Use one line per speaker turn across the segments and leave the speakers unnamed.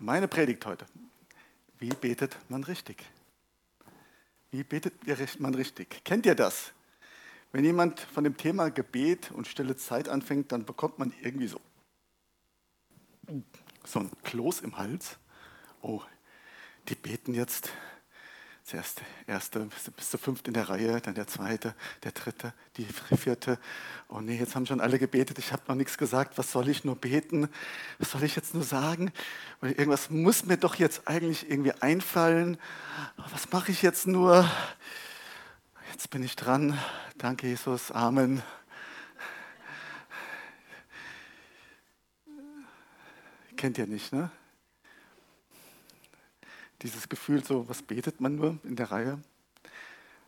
Meine Predigt heute. Wie betet man richtig? Wie betet man richtig? Kennt ihr das? Wenn jemand von dem Thema Gebet und stille Zeit anfängt, dann bekommt man irgendwie so, so ein Kloß im Hals. Oh, die beten jetzt Zuerst der erste bis zur fünfte in der Reihe, dann der zweite, der dritte, die vierte. Oh nee, jetzt haben schon alle gebetet, ich habe noch nichts gesagt. Was soll ich nur beten? Was soll ich jetzt nur sagen? Irgendwas muss mir doch jetzt eigentlich irgendwie einfallen. Was mache ich jetzt nur? Jetzt bin ich dran. Danke, Jesus. Amen. Kennt ihr nicht, ne? Dieses Gefühl, so was betet man nur in der Reihe.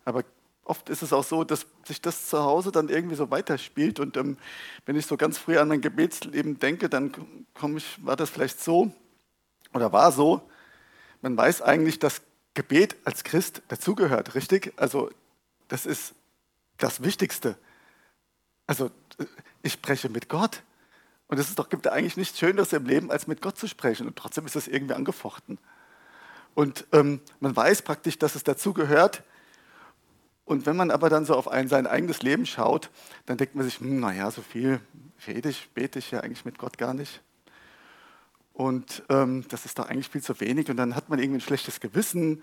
Aber oft ist es auch so, dass sich das zu Hause dann irgendwie so weiterspielt. Und ähm, wenn ich so ganz früh an mein Gebetsleben denke, dann komme ich, war das vielleicht so oder war so. Man weiß eigentlich, dass Gebet als Christ dazugehört, richtig? Also das ist das Wichtigste. Also äh, ich spreche mit Gott. Und es gibt eigentlich nichts Schöneres im Leben, als mit Gott zu sprechen. Und trotzdem ist das irgendwie angefochten. Und ähm, man weiß praktisch, dass es dazugehört. Und wenn man aber dann so auf ein, sein eigenes Leben schaut, dann denkt man sich, hm, naja, so viel rede ich, bete ich ja eigentlich mit Gott gar nicht. Und ähm, das ist doch eigentlich viel zu wenig. Und dann hat man irgendwie ein schlechtes Gewissen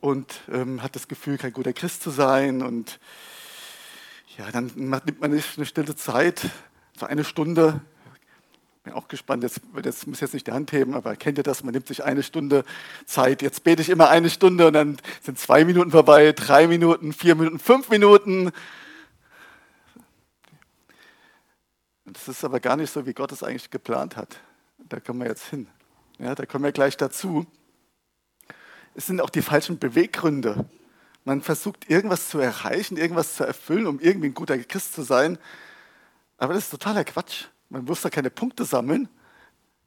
und ähm, hat das Gefühl, kein guter Christ zu sein. Und ja, dann nimmt man nicht eine stille Zeit, so eine Stunde bin auch gespannt, jetzt, das muss jetzt nicht die Hand heben, aber kennt ihr das? Man nimmt sich eine Stunde Zeit. Jetzt bete ich immer eine Stunde und dann sind zwei Minuten vorbei, drei Minuten, vier Minuten, fünf Minuten. Das ist aber gar nicht so, wie Gott es eigentlich geplant hat. Da kommen wir jetzt hin. Ja, da kommen wir gleich dazu. Es sind auch die falschen Beweggründe. Man versucht irgendwas zu erreichen, irgendwas zu erfüllen, um irgendwie ein guter Christ zu sein. Aber das ist totaler Quatsch. Man muss da keine Punkte sammeln.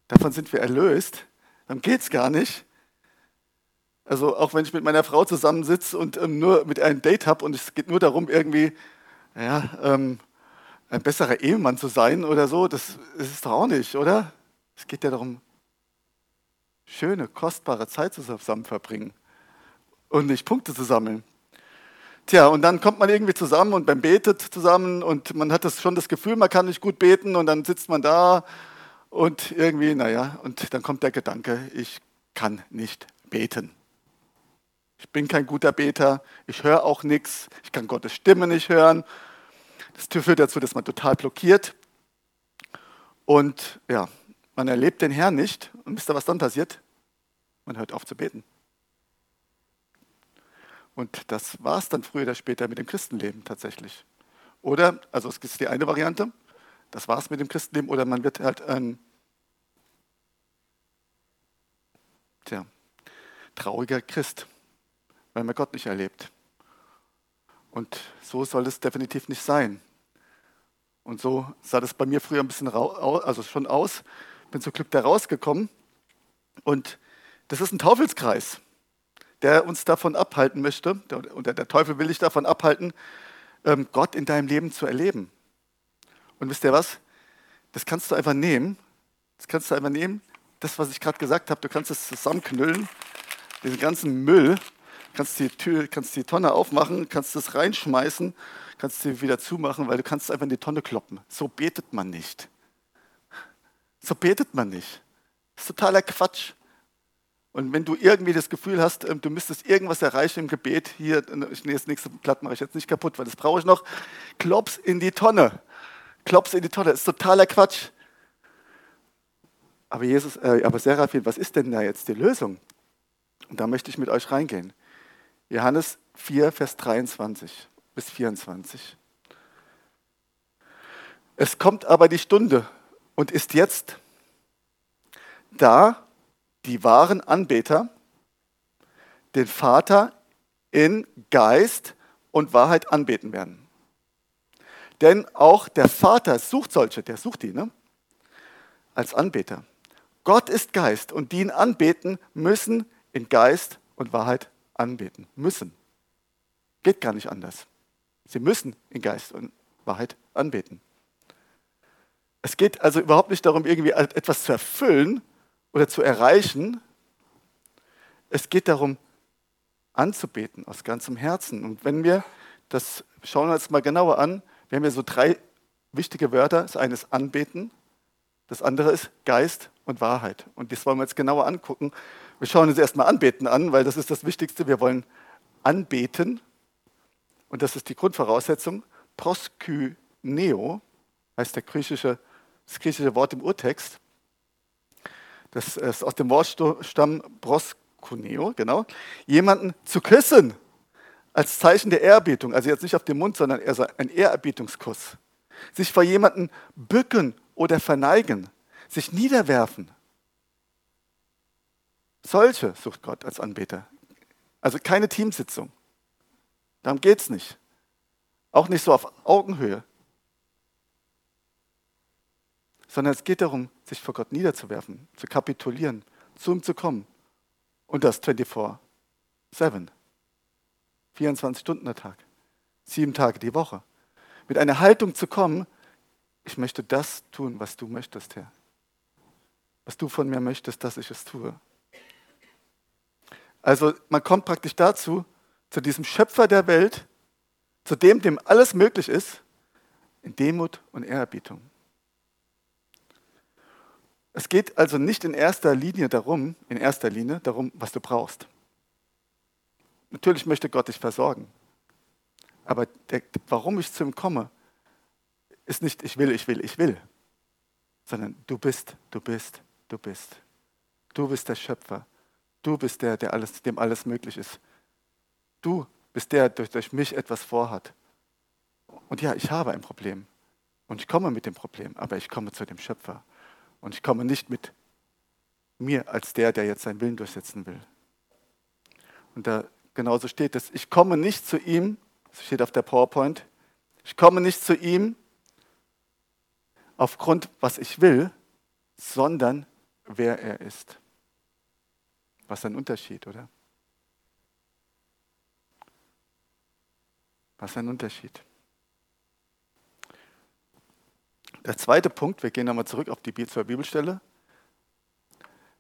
Davon sind wir erlöst. Dann geht es gar nicht. Also auch wenn ich mit meiner Frau zusammensitze und ähm, nur mit einem Date habe und es geht nur darum, irgendwie ja, ähm, ein besserer Ehemann zu sein oder so, das, das ist doch auch nicht, oder? Es geht ja darum, schöne, kostbare Zeit zusammen verbringen und nicht Punkte zu sammeln. Tja, und dann kommt man irgendwie zusammen und beim Betet zusammen und man hat das schon das Gefühl, man kann nicht gut beten und dann sitzt man da und irgendwie, naja, und dann kommt der Gedanke, ich kann nicht beten. Ich bin kein guter Beter, ich höre auch nichts, ich kann Gottes Stimme nicht hören. Das führt dazu, dass man total blockiert und ja, man erlebt den Herrn nicht und wisst ihr, was dann passiert? Man hört auf zu beten. Und das war es dann früher oder später mit dem Christenleben tatsächlich. Oder, also es ist die eine Variante, das war es mit dem Christenleben, oder man wird halt ein tja, trauriger Christ, weil man Gott nicht erlebt. Und so soll es definitiv nicht sein. Und so sah das bei mir früher ein bisschen also schon aus. Bin zum Glück da rausgekommen. Und das ist ein Teufelskreis der uns davon abhalten möchte, und der Teufel will dich davon abhalten, ähm, Gott in deinem Leben zu erleben. Und wisst ihr was? Das kannst du einfach nehmen. Das kannst du einfach nehmen. Das, was ich gerade gesagt habe, du kannst es zusammenknüllen, diesen ganzen Müll, kannst die Tür, kannst die Tonne aufmachen, kannst es reinschmeißen, kannst sie wieder zumachen, weil du kannst es einfach in die Tonne kloppen. So betet man nicht. So betet man nicht. Das ist totaler Quatsch. Und wenn du irgendwie das Gefühl hast, ähm, du müsstest irgendwas erreichen im Gebet, hier, das nächste Blatt mache ich jetzt nicht kaputt, weil das brauche ich noch, klops in die Tonne. Klops in die Tonne. Das ist totaler Quatsch. Aber Jesus, äh, aber Seraphim, was ist denn da jetzt die Lösung? Und da möchte ich mit euch reingehen. Johannes 4, Vers 23 bis 24. Es kommt aber die Stunde und ist jetzt da, die wahren Anbeter den Vater in Geist und Wahrheit anbeten werden. Denn auch der Vater sucht solche, der sucht die, ne? als Anbeter. Gott ist Geist und die ihn anbeten, müssen in Geist und Wahrheit anbeten. Müssen. Geht gar nicht anders. Sie müssen in Geist und Wahrheit anbeten. Es geht also überhaupt nicht darum, irgendwie etwas zu erfüllen, oder zu erreichen. Es geht darum, anzubeten aus ganzem Herzen. Und wenn wir, das schauen wir uns mal genauer an, wir haben ja so drei wichtige Wörter. Das eine ist Anbeten, das andere ist Geist und Wahrheit. Und das wollen wir jetzt genauer angucken. Wir schauen uns erstmal Anbeten an, weil das ist das Wichtigste. Wir wollen anbeten. Und das ist die Grundvoraussetzung. Proskyneo heißt der griechische, das griechische Wort im Urtext. Das ist aus dem Wortstamm proskuneo, genau. Jemanden zu küssen als Zeichen der Ehrerbietung, also jetzt nicht auf den Mund, sondern eher so ein Ehrerbietungskuss. Sich vor jemanden bücken oder verneigen, sich niederwerfen. Solche sucht Gott als Anbeter. Also keine Teamsitzung. Darum geht es nicht. Auch nicht so auf Augenhöhe. Sondern es geht darum, sich vor Gott niederzuwerfen, zu kapitulieren, zu ihm zu kommen. Und das 24-7. 24 Stunden am Tag. Sieben Tage die Woche. Mit einer Haltung zu kommen, ich möchte das tun, was du möchtest, Herr. Was du von mir möchtest, dass ich es tue. Also man kommt praktisch dazu, zu diesem Schöpfer der Welt, zu dem, dem alles möglich ist, in Demut und Ehrerbietung. Es geht also nicht in erster Linie darum, in erster Linie darum, was du brauchst. Natürlich möchte Gott dich versorgen. Aber der, warum ich zu ihm komme, ist nicht ich will, ich will, ich will, sondern du bist, du bist, du bist. Du bist der Schöpfer. Du bist der, der alles, dem alles möglich ist. Du bist der, der durch mich etwas vorhat. Und ja, ich habe ein Problem. Und ich komme mit dem Problem, aber ich komme zu dem Schöpfer. Und ich komme nicht mit mir als der, der jetzt seinen Willen durchsetzen will. Und da genauso steht es, ich komme nicht zu ihm, das steht auf der PowerPoint, ich komme nicht zu ihm aufgrund, was ich will, sondern wer er ist. Was ein Unterschied, oder? Was ein Unterschied. Der zweite Punkt, wir gehen nochmal zurück auf die zur Bibelstelle.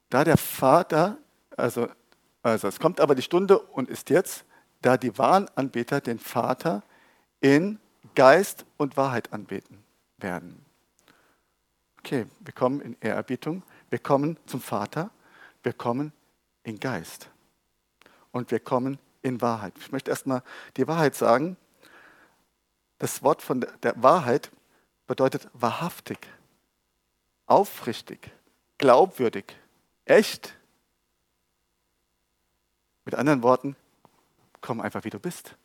Da der Vater, also, also es kommt aber die Stunde und ist jetzt, da die wahren Anbeter den Vater in Geist und Wahrheit anbeten werden. Okay, wir kommen in Ehrerbietung, wir kommen zum Vater, wir kommen in Geist und wir kommen in Wahrheit. Ich möchte erstmal die Wahrheit sagen. Das Wort von der Wahrheit bedeutet wahrhaftig, aufrichtig, glaubwürdig, echt. Mit anderen Worten, komm einfach wie du bist.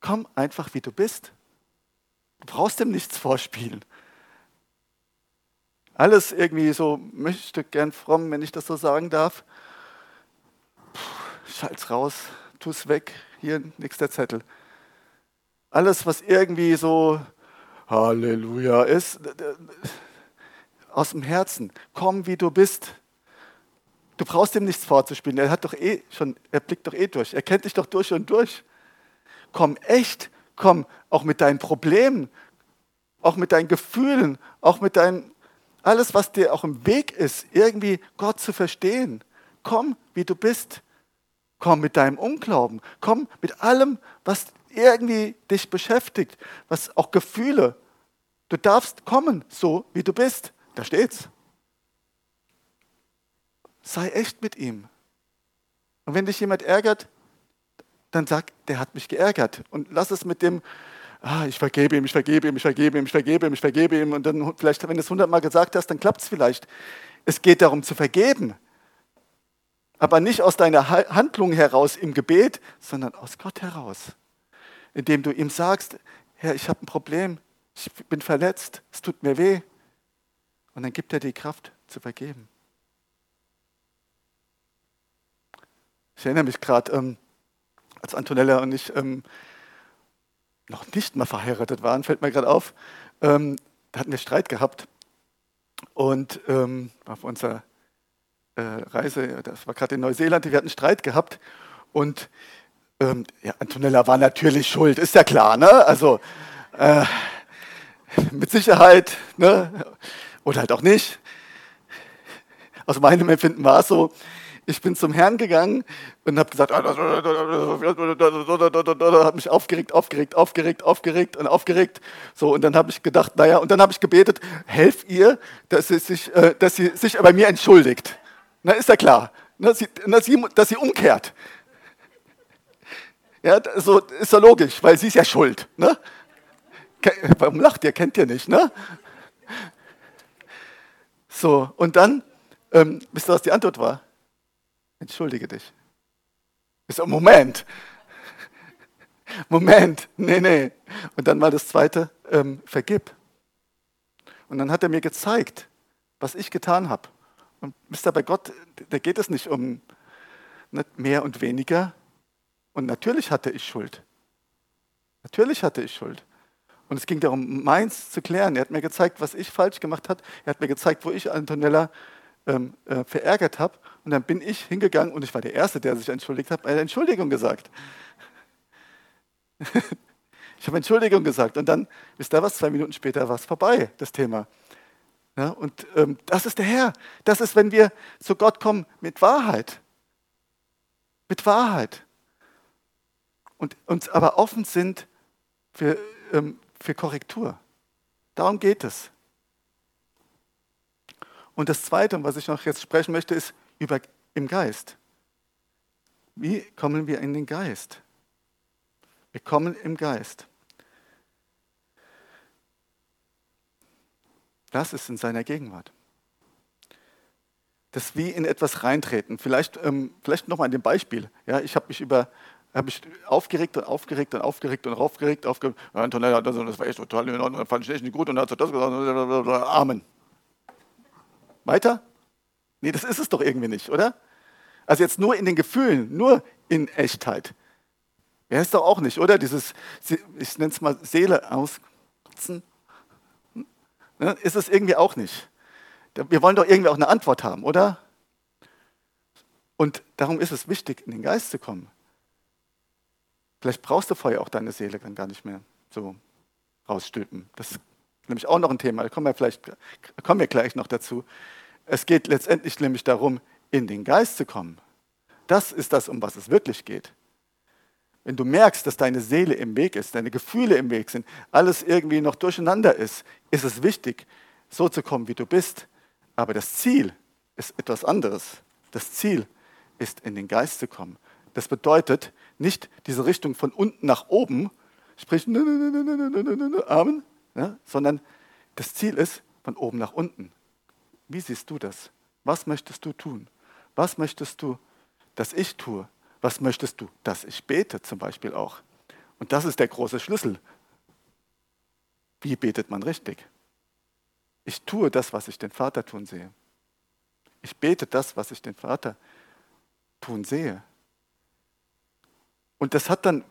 Komm einfach wie du bist. Du brauchst dem nichts vorspielen. Alles irgendwie so, möchte gern fromm, wenn ich das so sagen darf. Puh, schalt's raus, tu's weg, hier nächster Zettel. Alles, was irgendwie so Halleluja ist aus dem Herzen. Komm, wie du bist. Du brauchst ihm nichts vorzuspielen. Er hat doch eh schon, er blickt doch eh durch. Er kennt dich doch durch und durch. Komm echt, komm auch mit deinen Problemen, auch mit deinen Gefühlen, auch mit deinen, alles, was dir auch im Weg ist, irgendwie Gott zu verstehen. Komm, wie du bist. Komm mit deinem Unglauben. Komm mit allem, was irgendwie dich beschäftigt, was auch Gefühle. Du darfst kommen, so wie du bist. Da steht's. Sei echt mit ihm. Und wenn dich jemand ärgert, dann sag, der hat mich geärgert. Und lass es mit dem, ah, ich vergebe ihm, ich vergebe ihm, ich vergebe ihm, ich vergebe ihm, ich vergebe ihm. Und dann vielleicht, wenn du es hundertmal gesagt hast, dann klappt es vielleicht. Es geht darum zu vergeben. Aber nicht aus deiner Handlung heraus im Gebet, sondern aus Gott heraus indem du ihm sagst, Herr, ich habe ein Problem, ich bin verletzt, es tut mir weh. Und dann gibt er dir die Kraft zu vergeben. Ich erinnere mich gerade, ähm, als Antonella und ich ähm, noch nicht mal verheiratet waren, fällt mir gerade auf, ähm, da hatten wir Streit gehabt. Und ähm, auf unserer äh, Reise, das war gerade in Neuseeland, wir hatten Streit gehabt. Und ähm, ja, Antonella war natürlich schuld, ist ja klar, ne? Also äh, mit Sicherheit, ne? Oder halt auch nicht. aus meinem Empfinden war es so, ich bin zum Herrn gegangen und habe gesagt, habe mich aufgeregt, aufgeregt, aufgeregt, aufgeregt und aufgeregt. So und dann habe ich gedacht, naja, und dann habe ich gebetet, helft ihr, dass sie sich, äh, dass sie sich bei mir entschuldigt. Na, ist ja klar, dass sie, dass sie umkehrt. Ja, so ist ja logisch, weil sie ist ja schuld. Ne? Warum lacht ihr? Kennt ihr nicht, ne? So, und dann, ähm, wisst ihr, was die Antwort war? Entschuldige dich. Ich so, Moment. Moment, nee, nee. Und dann war das zweite, ähm, vergib. Und dann hat er mir gezeigt, was ich getan habe. Und wisst ihr, bei Gott, da geht es nicht um nicht mehr und weniger. Und natürlich hatte ich Schuld. Natürlich hatte ich Schuld. Und es ging darum, meins zu klären. Er hat mir gezeigt, was ich falsch gemacht habe. Er hat mir gezeigt, wo ich Antonella ähm, äh, verärgert habe. Und dann bin ich hingegangen und ich war der Erste, der sich entschuldigt hat, eine Entschuldigung gesagt. ich habe Entschuldigung gesagt. Und dann, wisst ihr was, zwei Minuten später war es vorbei, das Thema. Ja, und ähm, das ist der Herr. Das ist, wenn wir zu Gott kommen mit Wahrheit. Mit Wahrheit. Und uns aber offen sind für, ähm, für Korrektur. Darum geht es. Und das Zweite, was ich noch jetzt sprechen möchte, ist über, im Geist. Wie kommen wir in den Geist? Wir kommen im Geist. Das ist in seiner Gegenwart. Das wie in etwas reintreten. Vielleicht, ähm, vielleicht nochmal dem Beispiel. Ja, ich habe mich über habe ich aufgeregt und aufgeregt und aufgeregt und aufgeregt. aufgeregt. Ja, Antonella, das, das war echt total in Ordnung, fand ich echt nicht gut und dann hat sie das gesagt. Amen. Weiter? Nee, das ist es doch irgendwie nicht, oder? Also jetzt nur in den Gefühlen, nur in Echtheit. Wäre es doch auch nicht, oder? Dieses, ich nenne es mal Seele auskotzen. Ne? Ist es irgendwie auch nicht. Wir wollen doch irgendwie auch eine Antwort haben, oder? Und darum ist es wichtig, in den Geist zu kommen. Vielleicht brauchst du vorher auch deine Seele dann gar nicht mehr so rausstülpen. Das ist nämlich auch noch ein Thema, da kommen wir, vielleicht, kommen wir gleich noch dazu. Es geht letztendlich nämlich darum, in den Geist zu kommen. Das ist das, um was es wirklich geht. Wenn du merkst, dass deine Seele im Weg ist, deine Gefühle im Weg sind, alles irgendwie noch durcheinander ist, ist es wichtig, so zu kommen, wie du bist. Aber das Ziel ist etwas anderes. Das Ziel ist, in den Geist zu kommen. Das bedeutet nicht diese Richtung von unten nach oben, sprich Amen, ja, sondern das Ziel ist von oben nach unten. Wie siehst du das? Was möchtest du tun? Was möchtest du, dass ich tue? Was möchtest du, dass ich bete zum Beispiel auch? Und das ist der große Schlüssel. Wie betet man richtig? Ich tue das, was ich den Vater tun sehe. Ich bete das, was ich den Vater tun sehe. Und das hat dann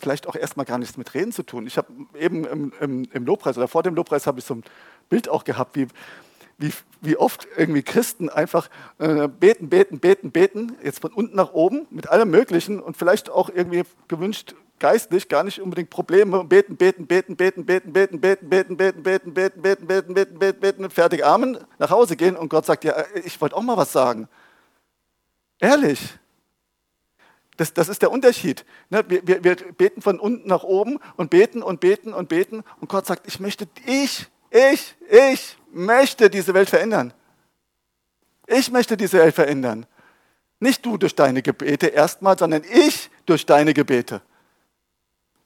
vielleicht auch erstmal gar nichts mit Reden zu tun. Ich habe eben im, im, im, Lobpreis oder vor dem Lobpreis habe ich so ein Bild auch gehabt, wie, wie, wie oft irgendwie Christen einfach äh, beten, beten, beten, beten, jetzt von unten nach oben mit allem Möglichen und vielleicht auch irgendwie gewünscht geistlich, gar nicht unbedingt Probleme, beten, beten, beten, beten, beten, beten, beten, beten, beten, beten, beten, beten, beten, beten, beten, beten, fertig, Amen, nach Hause gehen und Gott sagt, ja, ich wollte auch mal was sagen. Ehrlich. Das, das ist der Unterschied. Ne? Wir, wir, wir beten von unten nach oben und beten und beten und beten und Gott sagt, ich möchte, ich, ich, ich möchte diese Welt verändern. Ich möchte diese Welt verändern. Nicht du durch deine Gebete erstmal, sondern ich durch deine Gebete.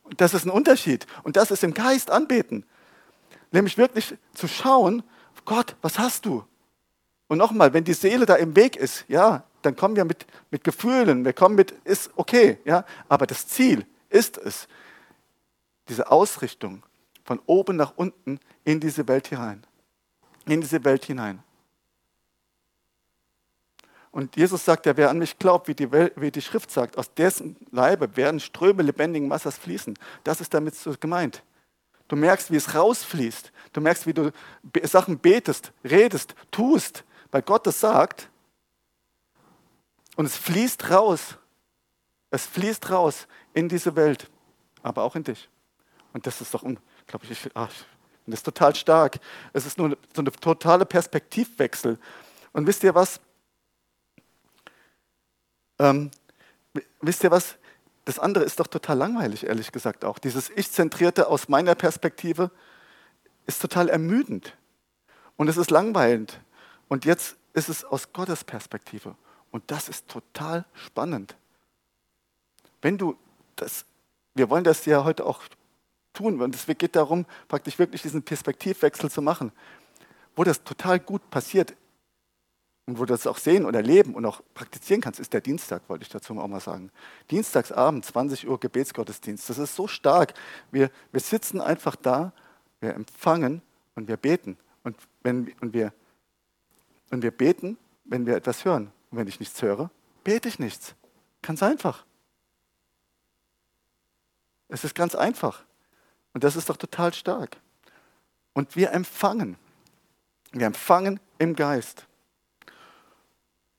Und das ist ein Unterschied. Und das ist im Geist anbeten. Nämlich wirklich zu schauen, Gott, was hast du? Und nochmal, wenn die Seele da im Weg ist, ja, dann kommen wir mit, mit Gefühlen, wir kommen mit, ist okay, ja, aber das Ziel ist es, diese Ausrichtung von oben nach unten in diese Welt hinein. In diese Welt hinein. Und Jesus sagt ja, wer an mich glaubt, wie die, Welt, wie die Schrift sagt, aus dessen Leibe werden Ströme lebendigen Wassers fließen. Das ist damit so gemeint. Du merkst, wie es rausfließt. Du merkst, wie du Sachen betest, redest, tust, weil Gott es sagt. Und es fließt raus. Es fließt raus in diese Welt, aber auch in dich. Und das ist doch, glaube ich, ach, das ist total stark. Es ist nur so ein totaler Perspektivwechsel, Und wisst ihr was? Ähm, wisst ihr was? Das andere ist doch total langweilig, ehrlich gesagt auch. Dieses Ich-Zentrierte aus meiner Perspektive ist total ermüdend. Und es ist langweilend. Und jetzt ist es aus Gottes Perspektive. Und das ist total spannend. Wenn du das, wir wollen das ja heute auch tun, und es geht darum, praktisch wirklich diesen Perspektivwechsel zu machen. Wo das total gut passiert und wo du das auch sehen und erleben und auch praktizieren kannst, ist der Dienstag, wollte ich dazu auch mal sagen. Dienstagsabend, 20 Uhr Gebetsgottesdienst. Das ist so stark. Wir, wir sitzen einfach da, wir empfangen und wir beten. Und, wenn, und, wir, und wir beten, wenn wir etwas hören. Und wenn ich nichts höre, bete ich nichts. Ganz einfach. Es ist ganz einfach. Und das ist doch total stark. Und wir empfangen. Wir empfangen im Geist.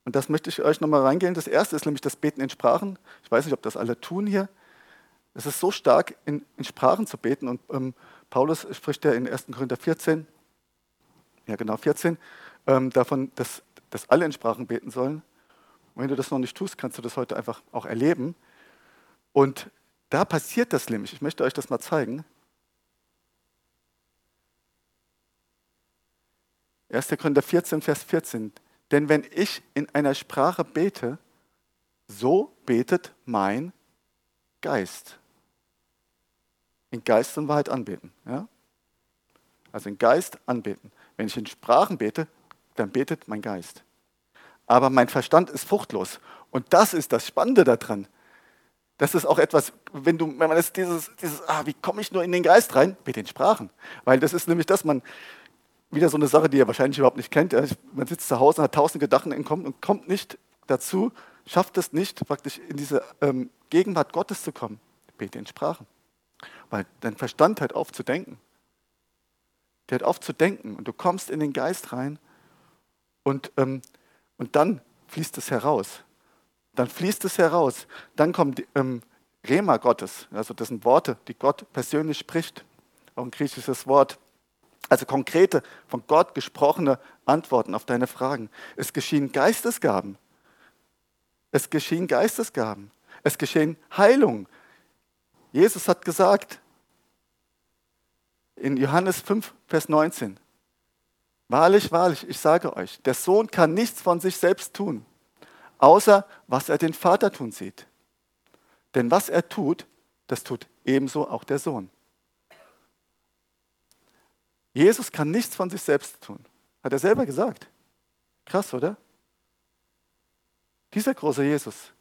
Und das möchte ich euch nochmal reingehen. Das erste ist nämlich das Beten in Sprachen. Ich weiß nicht, ob das alle tun hier. Es ist so stark, in, in Sprachen zu beten. Und ähm, Paulus spricht ja in 1. Korinther 14, ja genau 14, ähm, davon, dass, dass alle in Sprachen beten sollen. Und wenn du das noch nicht tust, kannst du das heute einfach auch erleben. Und da passiert das nämlich. Ich möchte euch das mal zeigen. 1. Korinther 14, Vers 14. Denn wenn ich in einer Sprache bete, so betet mein Geist. In Geist und Wahrheit anbeten. Ja? Also in Geist anbeten. Wenn ich in Sprachen bete, dann betet mein Geist. Aber mein Verstand ist fruchtlos. Und das ist das Spannende daran. Das ist auch etwas, wenn du, wenn man das dieses, dieses, ah, wie komme ich nur in den Geist rein? Bete in Sprachen. Weil das ist nämlich das, man, wieder so eine Sache, die ihr wahrscheinlich überhaupt nicht kennt. Man sitzt zu Hause und hat tausend Gedanken Kopf und kommt nicht dazu, schafft es nicht, praktisch in diese ähm, Gegenwart Gottes zu kommen. Bete in Sprachen. Weil dein Verstand hört auf zu denken. Der hört auf zu denken und du kommst in den Geist rein und, ähm, und dann fließt es heraus. Dann fließt es heraus. Dann kommt ähm, Rema Gottes, also das sind Worte, die Gott persönlich spricht. Auch ein griechisches Wort. Also konkrete, von Gott gesprochene Antworten auf deine Fragen. Es geschehen Geistesgaben. Es geschehen Geistesgaben. Es geschehen Heilungen. Jesus hat gesagt in Johannes 5, Vers 19, Wahrlich, wahrlich, ich sage euch, der Sohn kann nichts von sich selbst tun, außer was er den Vater tun sieht. Denn was er tut, das tut ebenso auch der Sohn. Jesus kann nichts von sich selbst tun. Hat er selber gesagt. Krass, oder? Dieser große Jesus,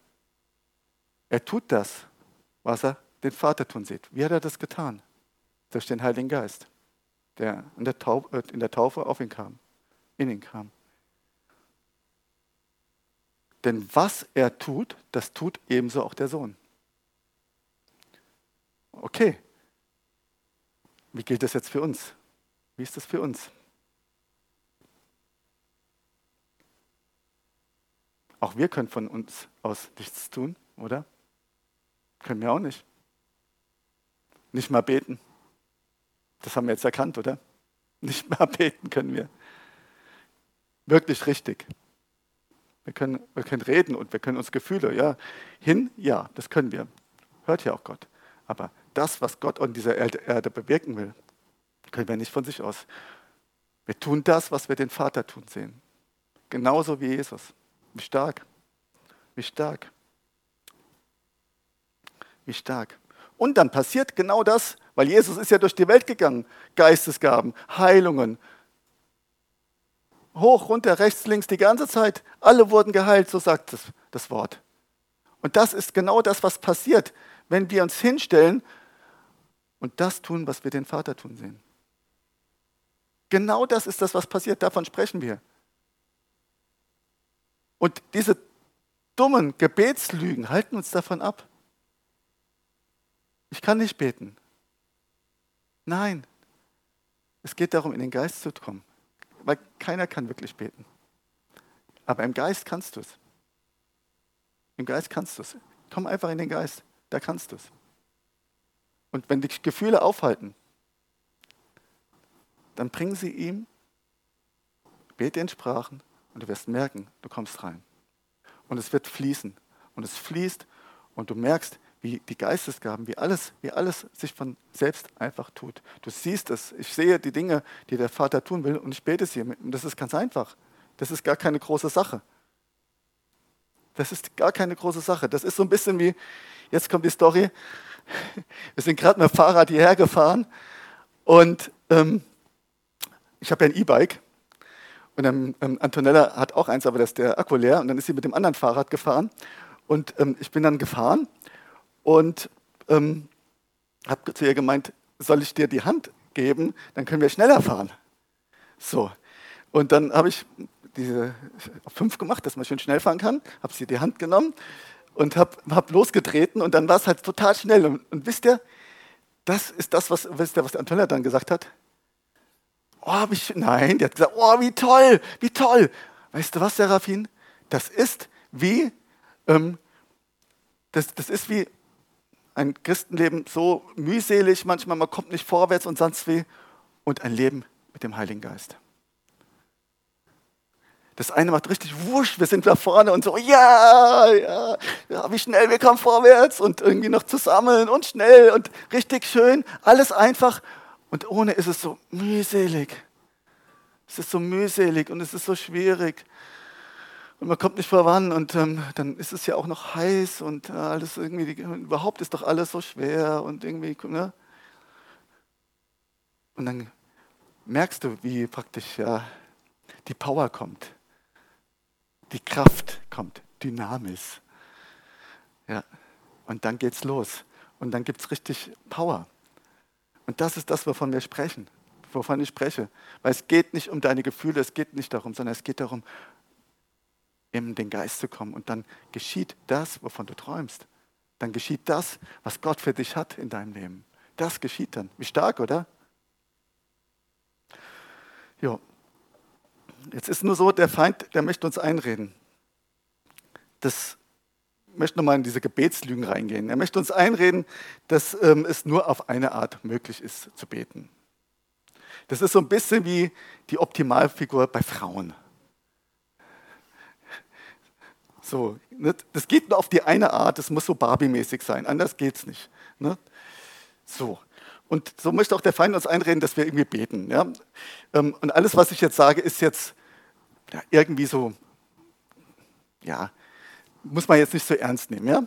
er tut das, was er den Vater tun sieht. Wie hat er das getan? Durch den Heiligen Geist, der in der, Taufe, äh, in der Taufe auf ihn kam, in ihn kam. Denn was er tut, das tut ebenso auch der Sohn. Okay, wie gilt das jetzt für uns? Wie ist das für uns? Auch wir können von uns aus nichts tun, oder? Können wir auch nicht. Nicht mal beten. Das haben wir jetzt erkannt, oder? Nicht mal beten können wir. Wirklich richtig. Wir können, wir können reden und wir können uns Gefühle, ja, hin, ja, das können wir. Hört ja auch Gott. Aber das, was Gott an dieser Erde bewirken will, können wir nicht von sich aus. Wir tun das, was wir den Vater tun sehen. Genauso wie Jesus. Wie stark. Wie stark. Wie stark. Und dann passiert genau das, weil Jesus ist ja durch die Welt gegangen. Geistesgaben, Heilungen. Hoch, runter, rechts, links, die ganze Zeit. Alle wurden geheilt, so sagt das, das Wort. Und das ist genau das, was passiert, wenn wir uns hinstellen und das tun, was wir den Vater tun sehen. Genau das ist das, was passiert. Davon sprechen wir. Und diese dummen Gebetslügen halten uns davon ab. Ich kann nicht beten. Nein, es geht darum, in den Geist zu kommen. Weil keiner kann wirklich beten. Aber im Geist kannst du es. Im Geist kannst du es. Komm einfach in den Geist, da kannst du es. Und wenn dich Gefühle aufhalten, dann bringen sie ihm, bete in Sprachen Und du wirst merken, du kommst rein. Und es wird fließen. Und es fließt und du merkst, wie die Geistesgaben, wie alles, wie alles sich von selbst einfach tut. Du siehst es. Ich sehe die Dinge, die der Vater tun will und ich bete sie. Und das ist ganz einfach. Das ist gar keine große Sache. Das ist gar keine große Sache. Das ist so ein bisschen wie, jetzt kommt die Story. Wir sind gerade mit dem Fahrrad hierher gefahren und ähm, ich habe ja ein E-Bike und ähm, Antonella hat auch eins, aber das ist der Akku leer und dann ist sie mit dem anderen Fahrrad gefahren und ähm, ich bin dann gefahren und ähm, habe zu ihr gemeint, soll ich dir die Hand geben, dann können wir schneller fahren. So. Und dann habe ich diese fünf gemacht, dass man schön schnell fahren kann, habe sie die Hand genommen und habe hab losgetreten und dann war es halt total schnell. Und, und, wisst ihr, das ist das, was, wisst ihr, was Antonia dann gesagt hat? Oh, wie, nein, die hat gesagt, oh, wie toll, wie toll. Weißt du was, Serafin? Das ist wie, ähm, das, das ist wie ein Christenleben so mühselig, manchmal man kommt nicht vorwärts und sonst wie, und ein Leben mit dem Heiligen Geist. Das eine macht richtig wusch, wir sind da vorne und so, ja, ja, ja, wie schnell wir kommen vorwärts und irgendwie noch zusammen und schnell und richtig schön, alles einfach. Und ohne ist es so mühselig. Es ist so mühselig und es ist so schwierig. Und man kommt nicht voran und ähm, dann ist es ja auch noch heiß und äh, alles irgendwie, überhaupt ist doch alles so schwer und irgendwie, ne? Und dann merkst du, wie praktisch ja die Power kommt die Kraft kommt, dynamisch. Ja. Und dann geht's los. Und dann gibt es richtig Power. Und das ist das, wovon wir sprechen, wovon ich spreche. Weil es geht nicht um deine Gefühle, es geht nicht darum, sondern es geht darum, in den Geist zu kommen. Und dann geschieht das, wovon du träumst. Dann geschieht das, was Gott für dich hat in deinem Leben. Das geschieht dann. Wie stark, oder? Jo, Jetzt ist nur so, der Feind, der möchte uns einreden. Das möchte nochmal in diese Gebetslügen reingehen. Er möchte uns einreden, dass ähm, es nur auf eine Art möglich ist zu beten. Das ist so ein bisschen wie die Optimalfigur bei Frauen. So, ne? Das geht nur auf die eine Art, das muss so Barbie-mäßig sein, anders geht es nicht. Ne? So, und so möchte auch der Feind uns einreden, dass wir irgendwie beten. Ja? Ähm, und alles, was ich jetzt sage, ist jetzt ja, irgendwie so, ja, muss man jetzt nicht so ernst nehmen. Ja?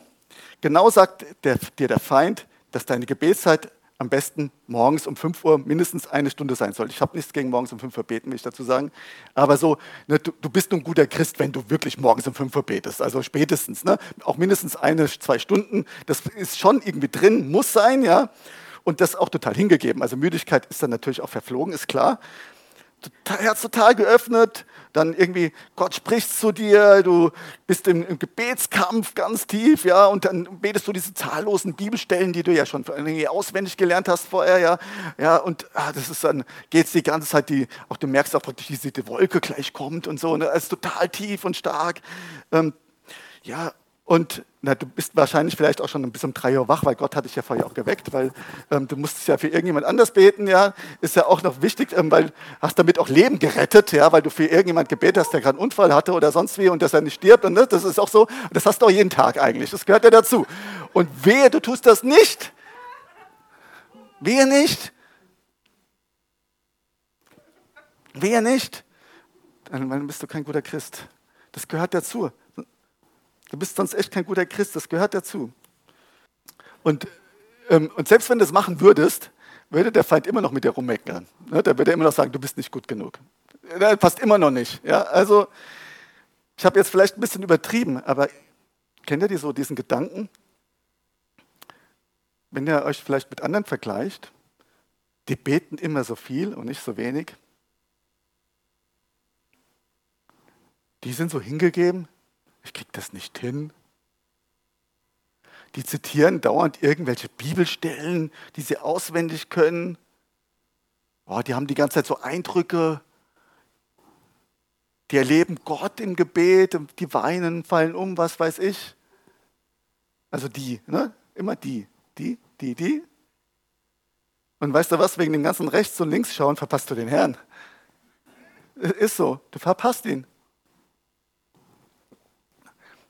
Genau sagt der, dir der Feind, dass deine Gebetszeit am besten morgens um 5 Uhr mindestens eine Stunde sein soll. Ich habe nichts gegen morgens um 5 Uhr beten, will ich dazu sagen. Aber so, ne, du, du, bist ein guter Christ, wenn du wirklich morgens um 5 Uhr betest. Also spätestens, ne? auch mindestens eine, zwei Stunden. Das ist schon irgendwie drin, muss sein, ja und das auch total hingegeben. Also Müdigkeit ist dann natürlich auch verflogen, ist klar. Herz total geöffnet, dann irgendwie Gott spricht zu dir, du bist im, im, Gebetskampf ganz tief, ja, und dann betest du diese zahllosen Bibelstellen, die du ja schon auswendig gelernt hast vorher, ja, ja, und ah, das ist dann geht's die ganze Zeit, die, auch du merkst auch praktisch, diese Wolke gleich kommt und so, ne, ist total tief und stark, ähm, ja, und na, du bist wahrscheinlich vielleicht auch schon bis um drei Uhr wach, weil Gott hat dich ja vorher auch geweckt, weil ähm, du musstest ja für irgendjemand anders beten, ja, ist ja auch noch wichtig, ähm, weil hast damit auch Leben gerettet, ja, weil du für irgendjemand gebetet hast, der gerade einen Unfall hatte oder sonst wie und dass er nicht stirbt und ne, das ist auch so, das hast du auch jeden Tag eigentlich, das gehört ja dazu. Und wehe, du tust das nicht, wehe nicht, wehe nicht, dann bist du kein guter Christ. Das gehört dazu. Du bist sonst echt kein guter Christ, das gehört dazu. Und, ähm, und selbst wenn du das machen würdest, würde der Feind immer noch mit dir rummeckern. Ne? Der würde immer noch sagen, du bist nicht gut genug. Der passt immer noch nicht. Ja? Also, ich habe jetzt vielleicht ein bisschen übertrieben, aber kennt ihr die so diesen Gedanken? Wenn ihr euch vielleicht mit anderen vergleicht, die beten immer so viel und nicht so wenig. Die sind so hingegeben, ich kriege das nicht hin. Die zitieren dauernd irgendwelche Bibelstellen, die sie auswendig können. Oh, die haben die ganze Zeit so Eindrücke. Die erleben Gott im Gebet, die weinen, fallen um, was weiß ich. Also die, ne? immer die, die, die, die. Und weißt du was, wegen dem ganzen Rechts- und Linksschauen verpasst du den Herrn. Ist so, du verpasst ihn.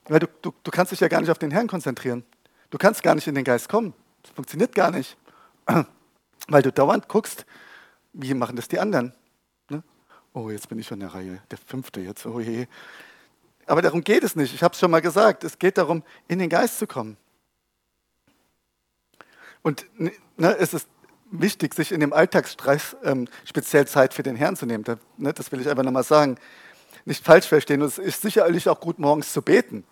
Weil du, du, du kannst dich ja gar nicht auf den Herrn konzentrieren. Du kannst gar nicht in den Geist kommen. Das funktioniert gar nicht. Weil du dauernd guckst, wie machen das die anderen. Ne? Oh, jetzt bin ich schon in der Reihe. Der fünfte jetzt. Oh je. Aber darum geht es nicht. Ich habe es schon mal gesagt. Es geht darum, in den Geist zu kommen. Und ne, es ist wichtig, sich in dem Alltagsstress ähm, speziell Zeit für den Herrn zu nehmen. Da, ne, das will ich einfach nochmal sagen. Nicht falsch verstehen. Es ist sicherlich auch gut, morgens zu beten.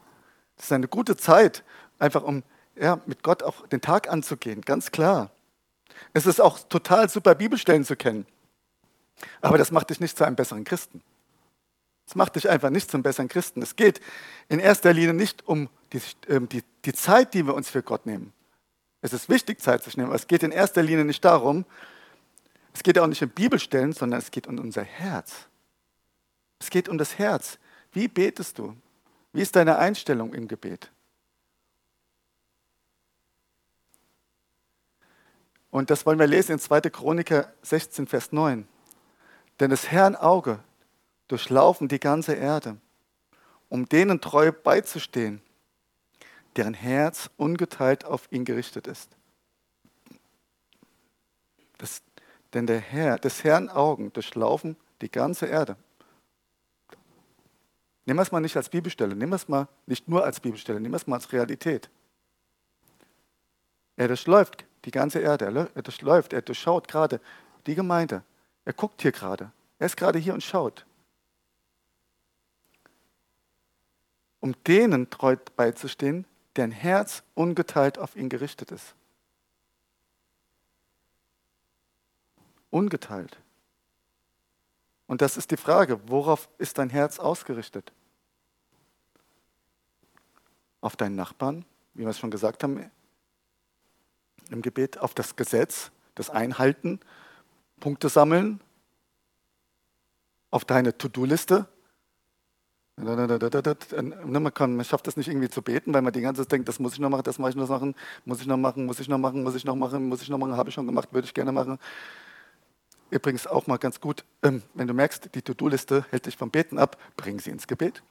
Das ist eine gute Zeit, einfach um ja, mit Gott auch den Tag anzugehen, ganz klar. Es ist auch total super, Bibelstellen zu kennen. Aber das macht dich nicht zu einem besseren Christen. Es macht dich einfach nicht zum besseren Christen. Es geht in erster Linie nicht um die, ähm, die, die Zeit, die wir uns für Gott nehmen. Es ist wichtig, Zeit zu nehmen, aber es geht in erster Linie nicht darum, es geht auch nicht um Bibelstellen, sondern es geht um unser Herz. Es geht um das Herz. Wie betest du? Wie ist deine Einstellung im Gebet? Und das wollen wir lesen in 2. Chroniker 16, Vers 9. Denn das Herrn Auge durchlaufen die ganze Erde, um denen treu beizustehen, deren Herz ungeteilt auf ihn gerichtet ist. Das, denn der Herr, des Herrn Augen durchlaufen die ganze Erde. Nehmen wir es mal nicht als Bibelstelle, nehmen wir es mal nicht nur als Bibelstelle, nehmen wir es mal als Realität. Er durchläuft die ganze Erde, er durchläuft, er durchschaut gerade die Gemeinde. Er guckt hier gerade. Er ist gerade hier und schaut. Um denen treu beizustehen, deren Herz ungeteilt auf ihn gerichtet ist. Ungeteilt. Und das ist die Frage, worauf ist dein Herz ausgerichtet? Auf deinen Nachbarn, wie wir es schon gesagt haben im Gebet, auf das Gesetz, das Einhalten, Punkte sammeln, auf deine To-Do-Liste. Man, kann, man schafft es nicht irgendwie zu beten, weil man die ganze Zeit denkt, das muss ich noch machen, das muss ich noch machen, muss ich noch machen, muss ich noch machen, muss ich noch machen, muss ich noch machen, habe ich schon gemacht, würde ich gerne machen. Übrigens auch mal ganz gut, ähm, wenn du merkst, die To-Do-Liste hält dich vom Beten ab, bring sie ins Gebet.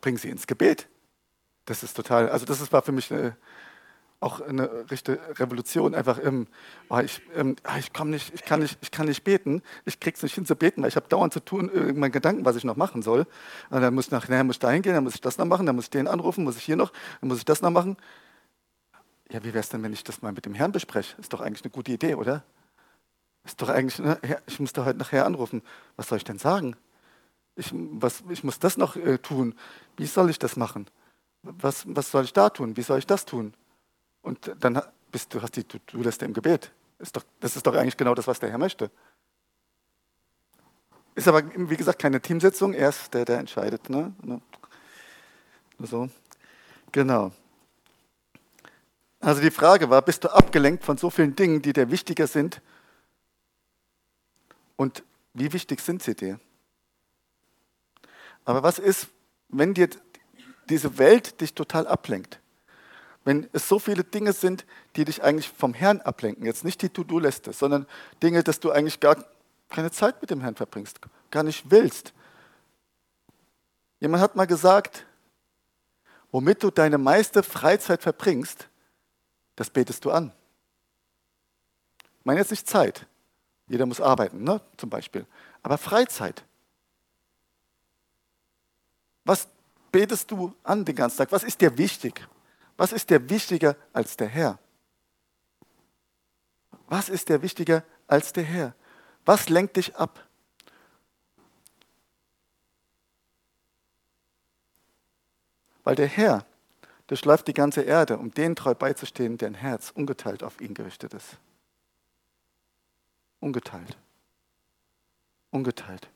Bring sie ins Gebet. Das ist total, also das war für mich eine, auch eine richtige Revolution. Einfach, ähm, oh, ich, ähm, ah, ich, nicht, ich, kann nicht, ich kann nicht beten, ich krieg's nicht hin zu beten, weil ich habe dauernd zu tun, irgendwann Gedanken, was ich noch machen soll. Und dann muss ich nachher muss ich da hingehen, dann muss ich das noch machen, dann muss ich den anrufen, muss ich hier noch, dann muss ich das noch machen ja, wie wäre es denn, wenn ich das mal mit dem Herrn bespreche? Ist doch eigentlich eine gute Idee, oder? Ist doch eigentlich, ne, ich muss da heute nachher anrufen. Was soll ich denn sagen? Ich, was, ich muss das noch äh, tun. Wie soll ich das machen? Was, was soll ich da tun? Wie soll ich das tun? Und dann bist du hast die To-Do-Liste im Gebet. Ist doch, das ist doch eigentlich genau das, was der Herr möchte. Ist aber, wie gesagt, keine Teamsitzung. Er ist der, der entscheidet. Ne? ne? So. Genau. Also die Frage war, bist du abgelenkt von so vielen Dingen, die dir wichtiger sind? Und wie wichtig sind sie dir? Aber was ist, wenn dir diese Welt dich total ablenkt? Wenn es so viele Dinge sind, die dich eigentlich vom Herrn ablenken, jetzt nicht die To-Do-Liste, sondern Dinge, dass du eigentlich gar keine Zeit mit dem Herrn verbringst, gar nicht willst. Jemand hat mal gesagt, womit du deine meiste Freizeit verbringst, das betest du an. Ich meine jetzt nicht Zeit. Jeder muss arbeiten, ne? zum Beispiel. Aber Freizeit. Was betest du an den ganzen Tag? Was ist dir wichtig? Was ist dir wichtiger als der Herr? Was ist dir wichtiger als der Herr? Was lenkt dich ab? Weil der Herr durchläuft die ganze Erde, um denen treu beizustehen, deren Herz ungeteilt auf ihn gerichtet ist. Ungeteilt. Ungeteilt.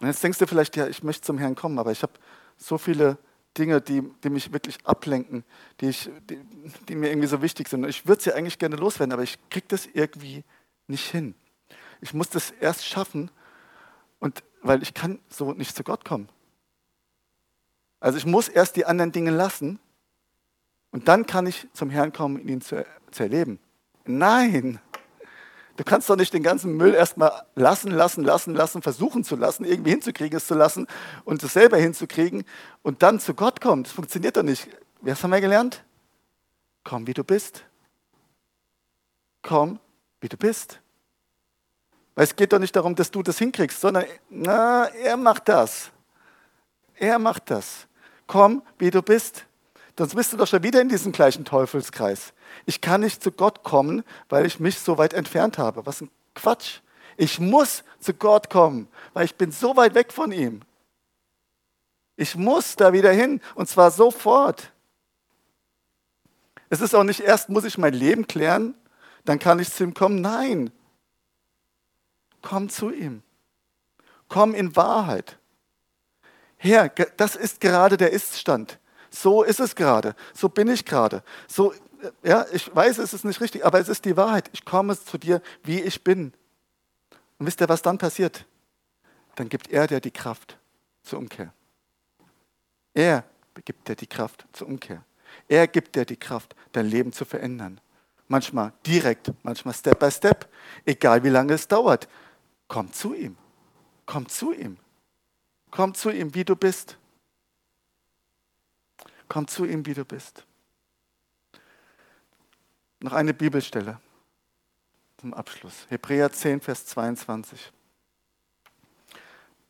Und jetzt denkst du vielleicht, ja, ich möchte zum Herrn kommen, aber ich habe so viele Dinge, die, die mich wirklich ablenken, die, ich, die, die mir irgendwie so wichtig sind. Und ich würde sie eigentlich gerne loswerden, aber ich kriege das irgendwie nicht hin. Ich muss das erst schaffen, und, weil ich kann so nicht zu Gott kommen. Also ich muss erst die anderen Dinge lassen und dann kann ich zum Herrn kommen, ihn zu, zu erleben. Nein, Du kannst doch nicht den ganzen Müll erstmal lassen, lassen, lassen, lassen, versuchen zu lassen, irgendwie hinzukriegen, es zu lassen und es selber hinzukriegen und dann zu Gott kommen. Das funktioniert doch nicht. Was haben wir gelernt? Komm, wie du bist. Komm, wie du bist. Weil es geht doch nicht darum, dass du das hinkriegst, sondern na, er macht das. Er macht das. Komm, wie du bist. Sonst bist du doch schon wieder in diesem gleichen Teufelskreis. Ich kann nicht zu Gott kommen, weil ich mich so weit entfernt habe. Was ein Quatsch. Ich muss zu Gott kommen, weil ich bin so weit weg von ihm. Ich muss da wieder hin und zwar sofort. Es ist auch nicht erst, muss ich mein Leben klären, dann kann ich zu ihm kommen. Nein. Komm zu ihm. Komm in Wahrheit. Herr, das ist gerade der Iststand. So ist es gerade. So bin ich gerade. So, ja, ich weiß, es ist nicht richtig, aber es ist die Wahrheit. Ich komme zu dir, wie ich bin. Und wisst ihr, was dann passiert? Dann gibt er dir die Kraft zur Umkehr. Er gibt dir die Kraft zur Umkehr. Er gibt dir die Kraft, dein Leben zu verändern. Manchmal direkt, manchmal Step by Step. Egal wie lange es dauert. Komm zu ihm. Komm zu ihm. Komm zu ihm, wie du bist. Komm zu ihm, wie du bist. Noch eine Bibelstelle zum Abschluss. Hebräer 10, Vers 22.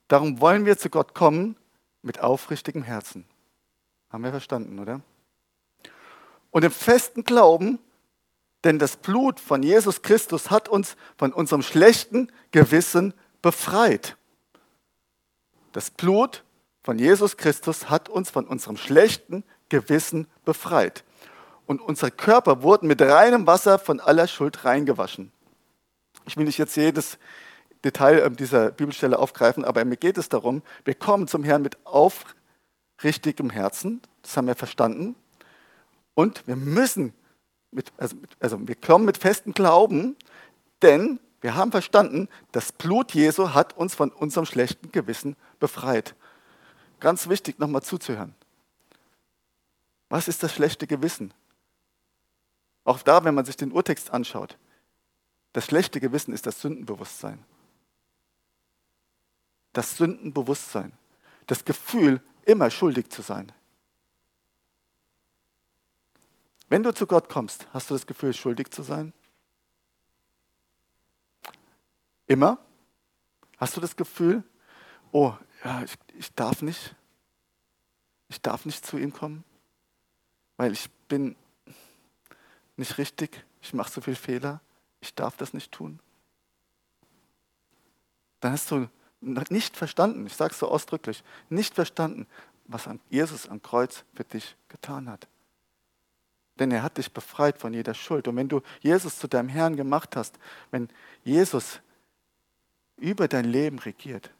Darum wollen wir zu Gott kommen mit aufrichtigem Herzen. Haben wir verstanden, oder? Und im festen Glauben, denn das Blut von Jesus Christus hat uns von unserem schlechten Gewissen befreit. Das Blut von Jesus Christus hat uns von unserem schlechten Gewissen befreit und unsere Körper wurden mit reinem Wasser von aller Schuld reingewaschen. Ich will nicht jetzt jedes Detail ähm, dieser Bibelstelle aufgreifen, aber mir geht es darum, wir kommen zum Herrn mit aufrichtigem Herzen, das haben wir verstanden, und wir müssen, mit, also, also wir kommen mit festem Glauben, denn wir haben verstanden, das Blut Jesu hat uns von unserem schlechten Gewissen befreit. Ganz wichtig, nochmal zuzuhören. Was ist das schlechte Gewissen? Auch da, wenn man sich den Urtext anschaut, das schlechte Gewissen ist das Sündenbewusstsein. Das Sündenbewusstsein. Das Gefühl, immer schuldig zu sein. Wenn du zu Gott kommst, hast du das Gefühl, schuldig zu sein? Immer? Hast du das Gefühl, oh, ja, ich, ich darf nicht? Ich darf nicht zu ihm kommen, weil ich bin nicht richtig, ich mache so viele Fehler, ich darf das nicht tun. Dann hast du nicht verstanden, ich sage es so ausdrücklich, nicht verstanden, was Jesus am Kreuz für dich getan hat. Denn er hat dich befreit von jeder Schuld. Und wenn du Jesus zu deinem Herrn gemacht hast, wenn Jesus über dein Leben regiert,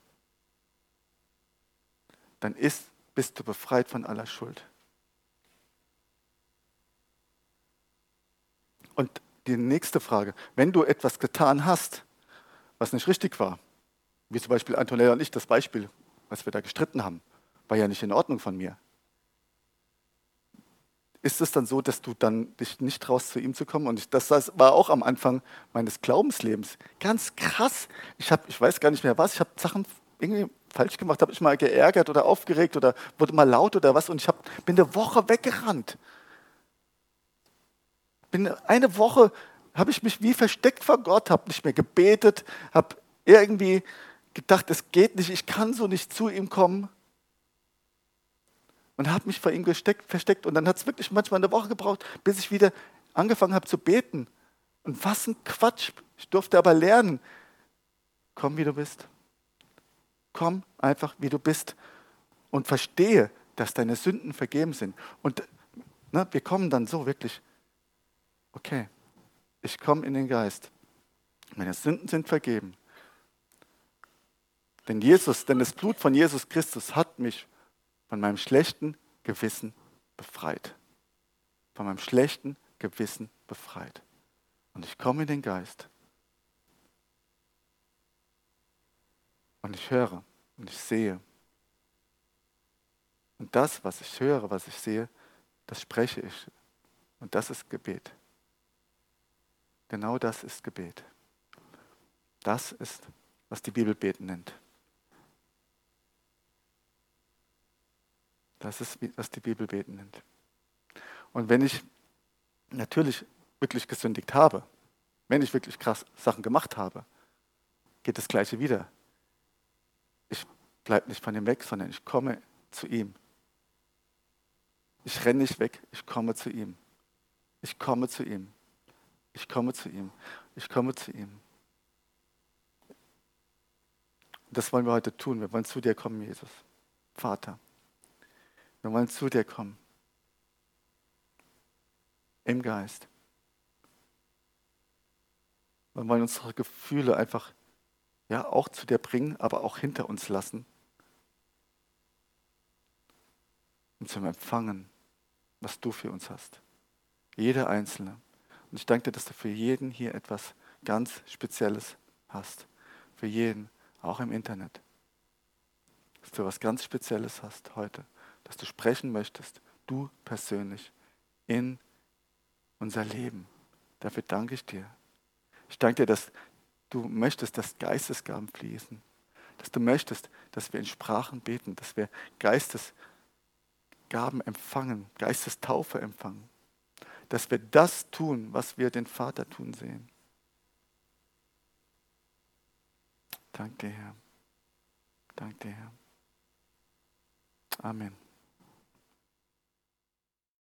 dann ist, bist du befreit von aller Schuld. Und die nächste Frage, wenn du etwas getan hast, was nicht richtig war, wie zum Beispiel Antonella und ich, das Beispiel, was wir da gestritten haben, war ja nicht in Ordnung von mir. Ist es dann so, dass du dann dich nicht traust, zu ihm zu kommen? Und ich, das, war auch am Anfang meines Glaubenslebens. Ganz krass. Ich, hab, ich weiß gar nicht mehr was. Ich habe Sachen irgendwie falsch gemacht, habe ich mal geärgert oder aufgeregt oder wurde mal laut oder was. Und ich hab, bin eine Woche weggerannt bin eine Woche, habe ich mich wie versteckt vor Gott, habe nicht mehr gebetet, habe irgendwie gedacht, es geht nicht, ich kann so nicht zu ihm kommen. Und habe mich vor ihm gesteckt, versteckt. Und dann hat es wirklich manchmal eine Woche gebraucht, bis ich wieder angefangen habe zu beten. Und was ein Quatsch. Ich durfte aber lernen. Komm, wie du bist. Komm einfach, wie du bist. Und verstehe, dass deine Sünden vergeben sind. Und na, wir kommen dann so wirklich okay, ich komme in den Geist. Meine Sünden sind vergeben. Denn Jesus, denn das Blut von Jesus Christus hat mich von meinem schlechten Gewissen befreit. Von meinem schlechten Gewissen befreit. Und ich komme in den Geist. Und ich höre und ich sehe. Und das, was ich höre, was ich sehe, das spreche ich. Und das ist Gebet. Genau das ist Gebet. Das ist, was die Bibel beten nennt. Das ist, was die Bibel beten nennt. Und wenn ich natürlich wirklich gesündigt habe, wenn ich wirklich krass Sachen gemacht habe, geht das Gleiche wieder. Bleibe nicht von ihm weg, sondern ich komme zu ihm. Ich renne nicht weg, ich komme zu ihm. Ich komme zu ihm. Ich komme zu ihm. Ich komme zu ihm. Das wollen wir heute tun. Wir wollen zu dir kommen, Jesus. Vater. Wir wollen zu dir kommen. Im Geist. Wir wollen unsere Gefühle einfach ja auch zu dir bringen, aber auch hinter uns lassen. Und zum Empfangen, was du für uns hast. Jeder Einzelne. Und ich danke dir, dass du für jeden hier etwas ganz Spezielles hast. Für jeden, auch im Internet. Dass du was ganz Spezielles hast heute. Dass du sprechen möchtest, du persönlich, in unser Leben. Dafür danke ich dir. Ich danke dir, dass du möchtest, dass Geistesgaben fließen. Dass du möchtest, dass wir in Sprachen beten, dass wir Geistesgaben empfangen, Geistestaufe empfangen. Dass wir das tun, was wir den Vater tun sehen. Danke Herr. Danke Herr. Amen.